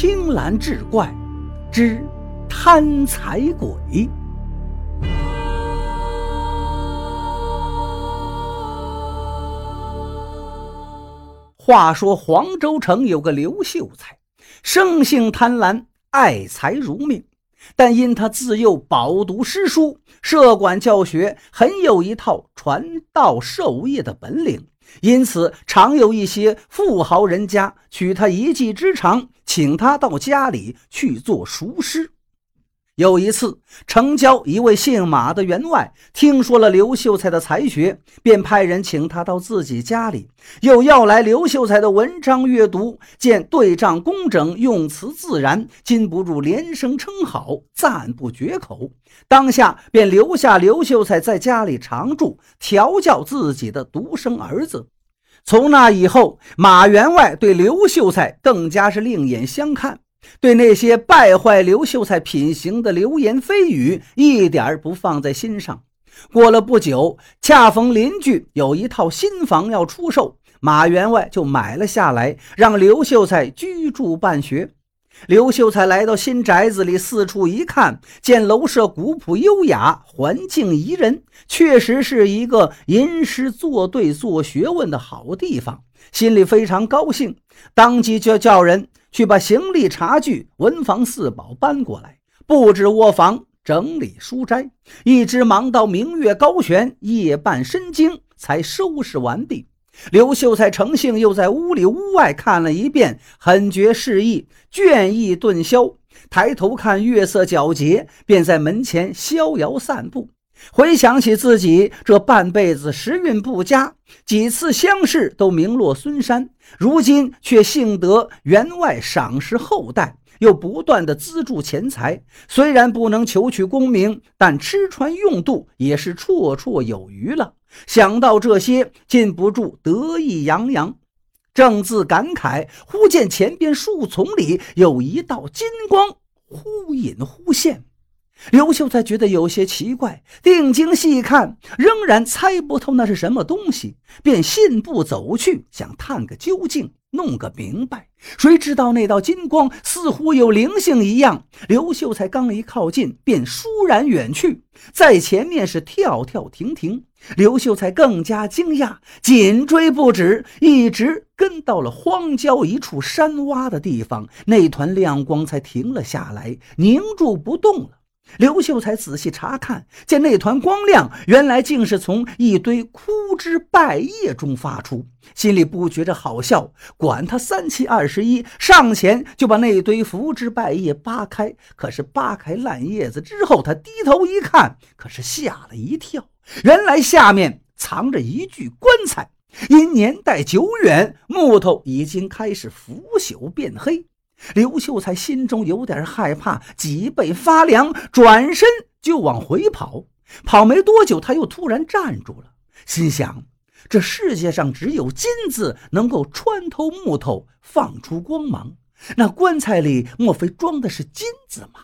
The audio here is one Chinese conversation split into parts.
青蓝志怪之贪财鬼。话说黄州城有个刘秀才，生性贪婪，爱财如命。但因他自幼饱读诗书，设馆教学，很有一套传道授业的本领。因此，常有一些富豪人家取他一技之长，请他到家里去做塾师。有一次，城郊一位姓马的员外听说了刘秀才的才学，便派人请他到自己家里，又要来刘秀才的文章阅读。见对仗工整，用词自然，禁不住连声称好，赞不绝口。当下便留下刘秀才在家里常住，调教自己的独生儿子。从那以后，马员外对刘秀才更加是另眼相看。对那些败坏刘秀才品行的流言蜚语，一点不放在心上。过了不久，恰逢邻居有一套新房要出售，马员外就买了下来，让刘秀才居住办学。刘秀才来到新宅子里，四处一看，见楼舍古朴优雅，环境宜人，确实是一个吟诗作对、做学问的好地方，心里非常高兴，当即就叫人。去把行李、茶具、文房四宝搬过来，布置窝房，整理书斋，一直忙到明月高悬，夜半深经，才收拾完毕。刘秀才乘兴又在屋里屋外看了一遍，很觉适意，倦意顿消，抬头看月色皎洁，便在门前逍遥散步。回想起自己这半辈子时运不佳，几次乡试都名落孙山，如今却幸得员外赏识厚待，又不断的资助钱财。虽然不能求取功名，但吃穿用度也是绰绰有余了。想到这些，禁不住得意洋洋。正自感慨，忽见前边树丛里有一道金光忽隐忽现。刘秀才觉得有些奇怪，定睛细看，仍然猜不透那是什么东西，便信步走去，想探个究竟，弄个明白。谁知道那道金光似乎有灵性一样，刘秀才刚一靠近，便倏然远去，在前面是跳跳停停。刘秀才更加惊讶，紧追不止，一直跟到了荒郊一处山洼的地方，那团亮光才停了下来，凝住不动了。刘秀才仔细查看，见那团光亮，原来竟是从一堆枯枝败叶中发出，心里不觉着好笑。管他三七二十一，上前就把那堆枯枝败叶扒开。可是扒开烂叶子之后，他低头一看，可是吓了一跳，原来下面藏着一具棺材，因年代久远，木头已经开始腐朽变黑。刘秀才心中有点害怕，脊背发凉，转身就往回跑。跑没多久，他又突然站住了，心想：这世界上只有金子能够穿透木头，放出光芒。那棺材里莫非装的是金子吗？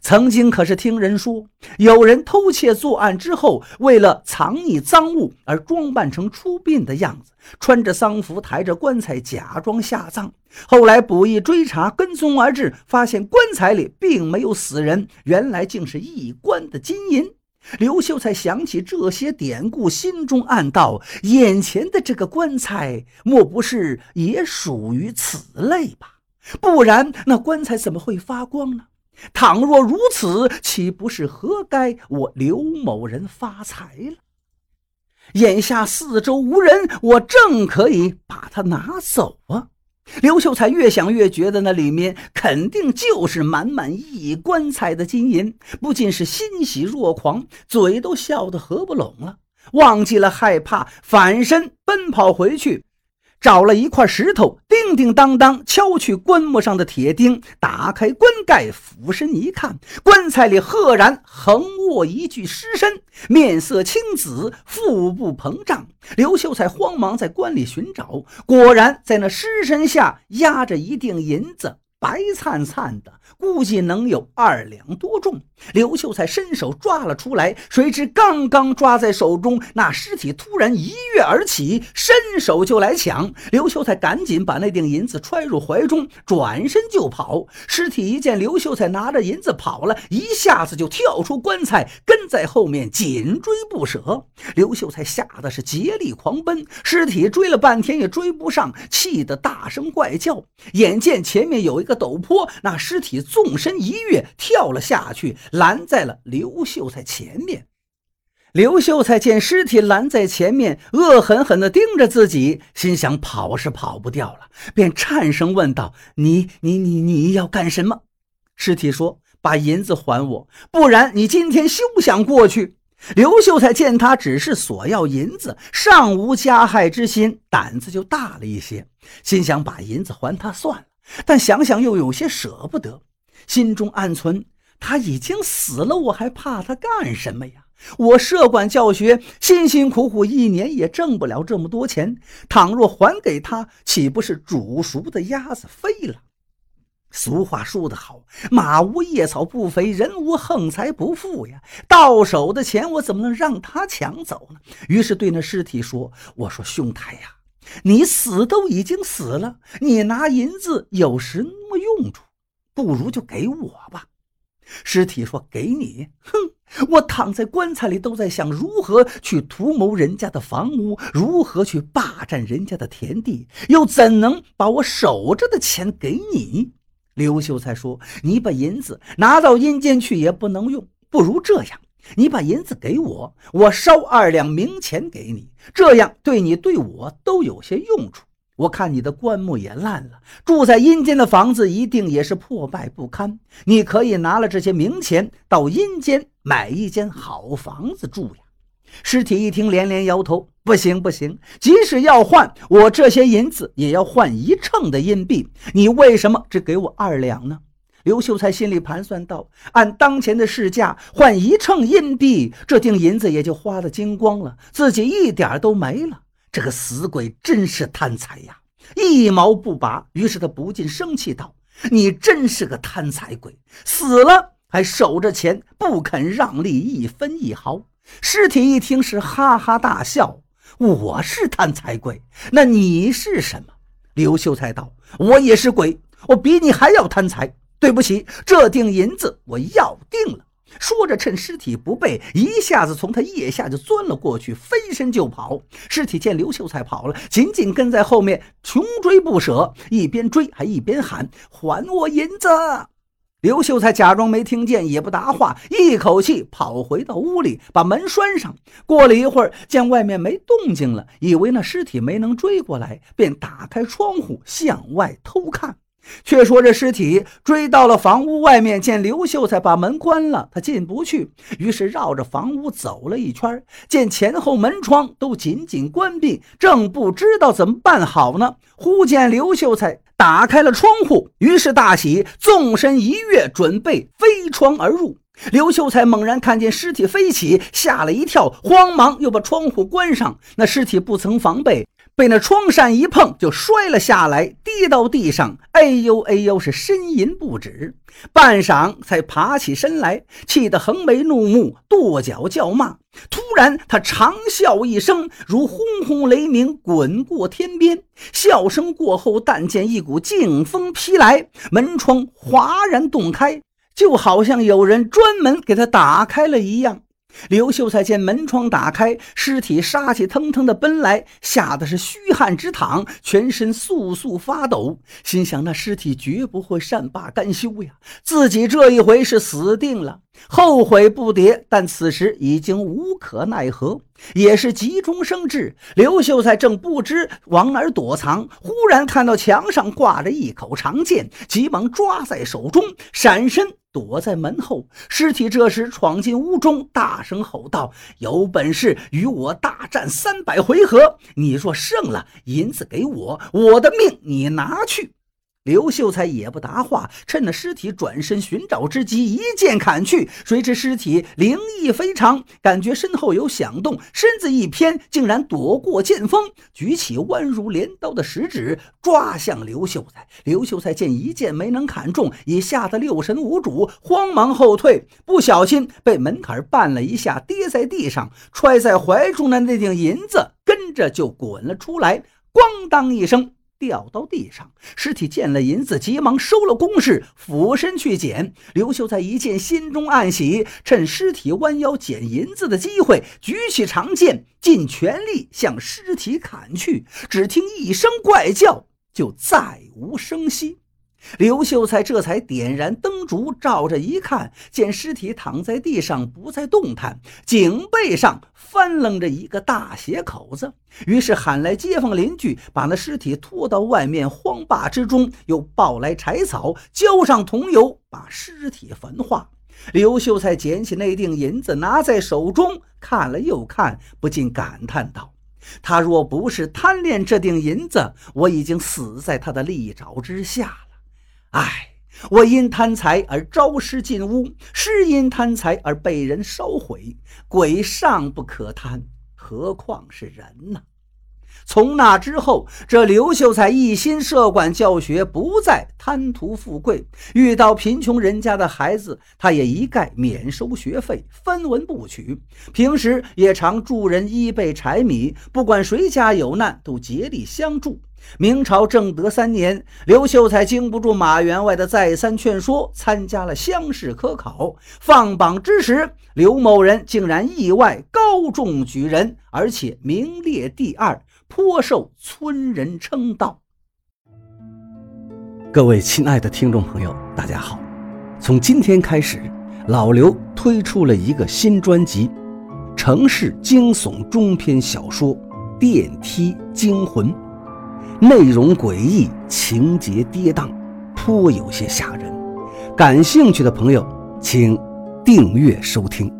曾经可是听人说，有人偷窃作案之后，为了藏匿赃物而装扮成出殡的样子，穿着丧服，抬着棺材，假装下葬。后来捕役追查，跟踪而至，发现棺材里并没有死人，原来竟是一棺的金银。刘秀才想起这些典故，心中暗道：眼前的这个棺材，莫不是也属于此类吧？不然那棺材怎么会发光呢？倘若如此，岂不是活该我刘某人发财了？眼下四周无人，我正可以把它拿走啊！刘秀才越想越觉得那里面肯定就是满满一棺材的金银，不禁是欣喜若狂，嘴都笑得合不拢了，忘记了害怕，反身奔跑回去。找了一块石头，叮叮当当敲去棺木上的铁钉，打开棺盖，俯身一看，棺材里赫然横卧一具尸身，面色青紫，腹部膨胀。刘秀才慌忙在棺里寻找，果然在那尸身下压着一锭银子。白灿灿的，估计能有二两多重。刘秀才伸手抓了出来，谁知刚刚抓在手中，那尸体突然一跃而起，伸手就来抢。刘秀才赶紧把那锭银子揣入怀中，转身就跑。尸体一见刘秀才拿着银子跑了，一下子就跳出棺材，跟在后面紧追不舍。刘秀才吓得是竭力狂奔，尸体追了半天也追不上，气得大声怪叫。眼见前面有一个陡坡，那尸体纵身一跃，跳了下去，拦在了刘秀才前面。刘秀才见尸体拦在前面，恶狠狠地盯着自己，心想跑是跑不掉了，便颤声问道：“你、你、你、你要干什么？”尸体说：“把银子还我，不然你今天休想过去。”刘秀才见他只是索要银子，尚无加害之心，胆子就大了一些，心想把银子还他算了。但想想又有些舍不得，心中暗存：他已经死了，我还怕他干什么呀？我设馆教学，辛辛苦苦一年也挣不了这么多钱，倘若还给他，岂不是煮熟的鸭子飞了？俗话说得好，马无夜草不肥，人无横财不富呀。到手的钱，我怎么能让他抢走呢？于是对那尸体说：“我说兄台呀，你死都已经死了，你拿银子有什么用处？不如就给我吧。”尸体说：“给你？哼！我躺在棺材里，都在想如何去图谋人家的房屋，如何去霸占人家的田地，又怎能把我守着的钱给你？”刘秀才说：“你把银子拿到阴间去也不能用，不如这样，你把银子给我，我烧二两冥钱给你，这样对你对我都有些用处。我看你的棺木也烂了，住在阴间的房子一定也是破败不堪。你可以拿了这些冥钱到阴间买一间好房子住呀。”尸体一听，连连摇头：“不行，不行！即使要换，我这些银子也要换一秤的银币。你为什么只给我二两呢？”刘秀才心里盘算道：“按当前的市价换一秤银币，这锭银子也就花得精光了，自己一点都没了。这个死鬼真是贪财呀，一毛不拔。”于是他不禁生气道：“你真是个贪财鬼，死了还守着钱，不肯让利一分一毫。”尸体一听是哈哈大笑，我是贪财鬼，那你是什么？刘秀才道：“我也是鬼，我比你还要贪财。对不起，这锭银子我要定了。”说着，趁尸体不备，一下子从他腋下就钻了过去，飞身就跑。尸体见刘秀才跑了，紧紧跟在后面，穷追不舍，一边追还一边喊：“还我银子！”刘秀才假装没听见，也不答话，一口气跑回到屋里，把门拴上。过了一会儿，见外面没动静了，以为那尸体没能追过来，便打开窗户向外偷看。却说这尸体追到了房屋外面，见刘秀才把门关了，他进不去，于是绕着房屋走了一圈，见前后门窗都紧紧关闭，正不知道怎么办好呢。忽见刘秀才打开了窗户，于是大喜，纵身一跃，准备飞窗而入。刘秀才猛然看见尸体飞起，吓了一跳，慌忙又把窗户关上。那尸体不曾防备。被那窗扇一碰，就摔了下来，跌到地上。哎呦哎呦，是呻吟不止。半晌才爬起身来，气得横眉怒目，跺脚叫骂。突然，他长啸一声，如轰轰雷鸣滚过天边。笑声过后，但见一股劲风劈来，门窗哗然洞开，就好像有人专门给他打开了一样。刘秀才见门窗打开，尸体杀气腾腾的奔来，吓得是虚汗直淌，全身簌簌发抖，心想那尸体绝不会善罢甘休呀，自己这一回是死定了，后悔不迭。但此时已经无可奈何，也是急中生智。刘秀才正不知往哪儿躲藏，忽然看到墙上挂着一口长剑，急忙抓在手中，闪身。躲在门后，尸体这时闯进屋中，大声吼道：“有本事与我大战三百回合！你若胜了，银子给我，我的命你拿去。”刘秀才也不答话，趁着尸体转身寻找之机，一剑砍去。谁知尸体灵异非常，感觉身后有响动，身子一偏，竟然躲过剑锋，举起弯如镰刀的食指，抓向刘秀才。刘秀才见一剑没能砍中，也吓得六神无主，慌忙后退，不小心被门槛绊了一下，跌在地上，揣在怀中的那锭银子跟着就滚了出来，咣当一声。掉到地上，尸体见了银子，急忙收了弓矢，俯身去捡。刘秀才一见，心中暗喜，趁尸体弯腰捡银子的机会，举起长剑，尽全力向尸体砍去。只听一声怪叫，就再无声息。刘秀才这才点燃灯烛，照着一看，见尸体躺在地上不再动弹，颈背上翻楞着一个大血口子。于是喊来街坊邻居，把那尸体拖到外面荒坝之中，又抱来柴草，浇上桐油，把尸体焚化。刘秀才捡起那锭银子，拿在手中看了又看，不禁感叹道：“他若不是贪恋这锭银子，我已经死在他的利爪之下了。”唉，我因贪财而招尸进屋，尸因贪财而被人烧毁。鬼尚不可贪，何况是人呢？从那之后，这刘秀才一心设馆教学，不再贪图富贵。遇到贫穷人家的孩子，他也一概免收学费，分文不取。平时也常助人衣被柴米，不管谁家有难，都竭力相助。明朝正德三年，刘秀才经不住马员外的再三劝说，参加了乡试科考。放榜之时，刘某人竟然意外高中举人，而且名列第二，颇受村人称道。各位亲爱的听众朋友，大家好！从今天开始，老刘推出了一个新专辑——城市惊悚中篇小说《电梯惊魂》。内容诡异，情节跌宕，颇有些吓人。感兴趣的朋友，请订阅收听。